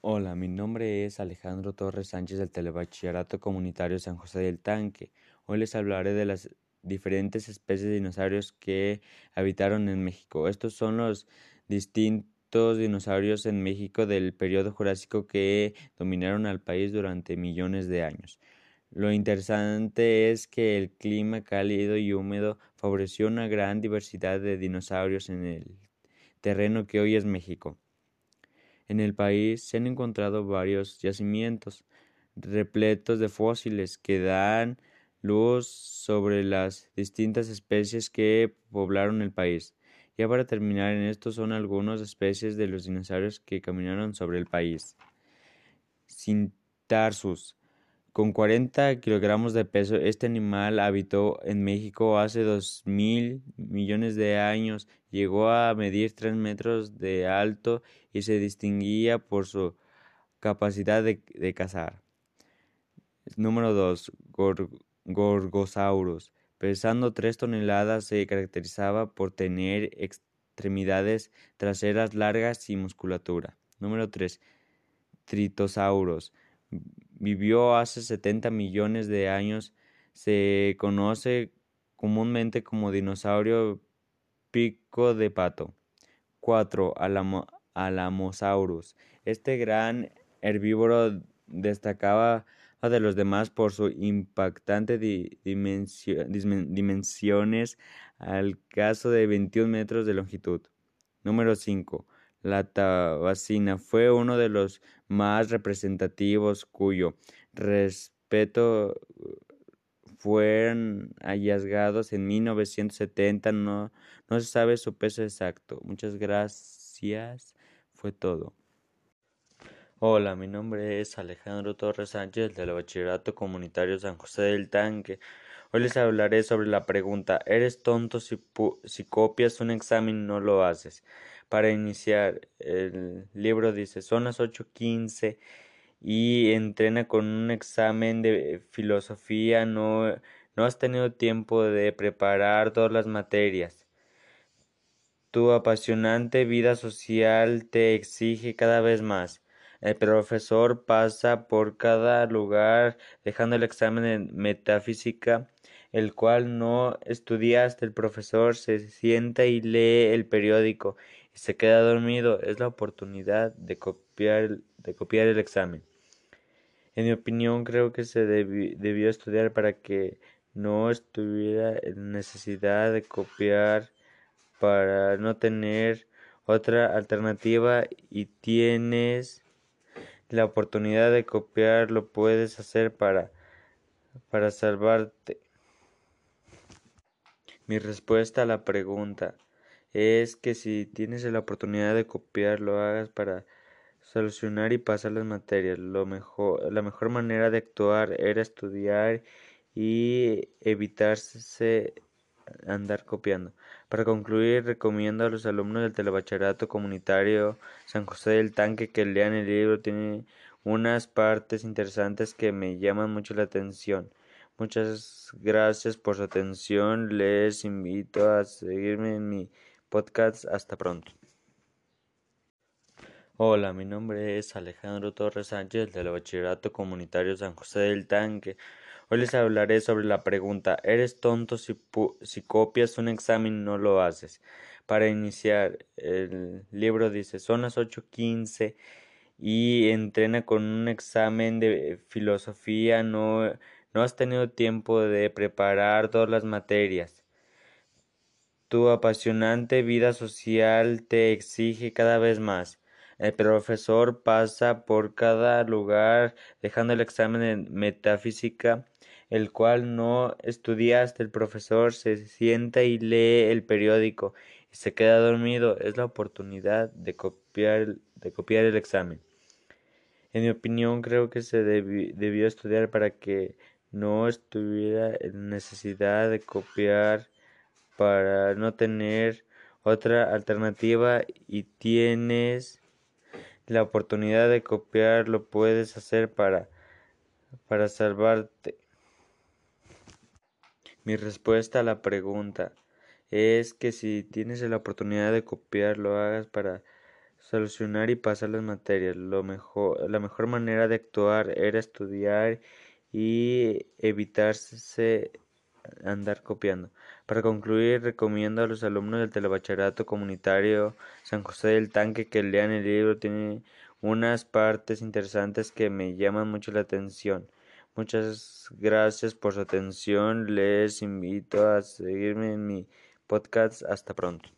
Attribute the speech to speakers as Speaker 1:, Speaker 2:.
Speaker 1: Hola, mi nombre es Alejandro Torres Sánchez del Telebachillerato Comunitario San José del Tanque. Hoy les hablaré de las diferentes especies de dinosaurios que habitaron en México. Estos son los distintos dinosaurios en México del periodo Jurásico que dominaron al país durante millones de años. Lo interesante es que el clima cálido y húmedo favoreció una gran diversidad de dinosaurios en el terreno que hoy es México. En el país se han encontrado varios yacimientos repletos de fósiles que dan luz sobre las distintas especies que poblaron el país. Ya para terminar en esto son algunas especies de los dinosaurios que caminaron sobre el país. Cintarsus con 40 kilogramos de peso, este animal habitó en México hace dos mil millones de años, llegó a medir 3 metros de alto y se distinguía por su capacidad de, cazar. Número 2. Gorgosaurus. Pesando 3 toneladas, se caracterizaba por tener extremidades traseras largas y musculatura. Número 3. Tritosaurus vivió hace 70 millones de años, se conoce comúnmente como dinosaurio pico de pato. 4. Alamosaurus. Este gran herbívoro destacaba de los demás por su impactante dimensiones al caso de 21 metros de longitud. Número 5. La tabacina fue uno de los más representativos cuyo respeto fueron hallazgados en 1970. No, no se sabe su peso exacto. Muchas gracias. Fue todo. Hola, mi nombre es Alejandro Torres Sánchez del Bachillerato Comunitario San José del Tanque. Hoy les hablaré sobre la pregunta ¿Eres tonto si, si copias un examen y no lo haces? Para iniciar, el libro dice, son las 8.15 y entrena con un examen de filosofía, no, no has tenido tiempo de preparar todas las materias. Tu apasionante vida social te exige cada vez más. El profesor pasa por cada lugar dejando el examen de metafísica, el cual no estudiaste. El profesor se sienta y lee el periódico se queda dormido, es la oportunidad de copiar, de copiar el examen. En mi opinión, creo que se debió estudiar para que no estuviera en necesidad de copiar para no tener otra alternativa y tienes la oportunidad de copiar, lo puedes hacer para, para salvarte. Mi respuesta a la pregunta es que si tienes la oportunidad de copiar, lo hagas para solucionar y pasar las materias. Lo mejor, la mejor manera de actuar era estudiar y evitarse andar copiando. Para concluir, recomiendo a los alumnos del telebachillerato comunitario San José del Tanque que lean el libro. Tiene unas partes interesantes que me llaman mucho la atención. Muchas gracias por su atención. Les invito a seguirme en mi podcast. Hasta pronto. Hola, mi nombre es Alejandro Torres Sánchez del Bachillerato Comunitario San José del Tanque. Hoy les hablaré sobre la pregunta ¿Eres tonto si, si copias un examen y no lo haces? Para iniciar, el libro dice son las 8.15 y entrena con un examen de filosofía, no, no has tenido tiempo de preparar todas las materias. Tu apasionante vida social te exige cada vez más. El profesor pasa por cada lugar dejando el examen de metafísica, el cual no estudiaste. El profesor se sienta y lee el periódico y se queda dormido. Es la oportunidad de copiar, de copiar el examen. En mi opinión, creo que se debió estudiar para que no estuviera en necesidad de copiar para no tener otra alternativa y tienes la oportunidad de copiar, lo puedes hacer para, para salvarte. Mi respuesta a la pregunta es que si tienes la oportunidad de copiar, lo hagas para solucionar y pasar las materias. Lo mejor, la mejor manera de actuar era estudiar y evitarse andar copiando. Para concluir, recomiendo a los alumnos del telebachillerato comunitario San José del Tanque que lean el libro. Tiene unas partes interesantes que me llaman mucho la atención. Muchas gracias por su atención. Les invito a seguirme en mi podcast. Hasta pronto.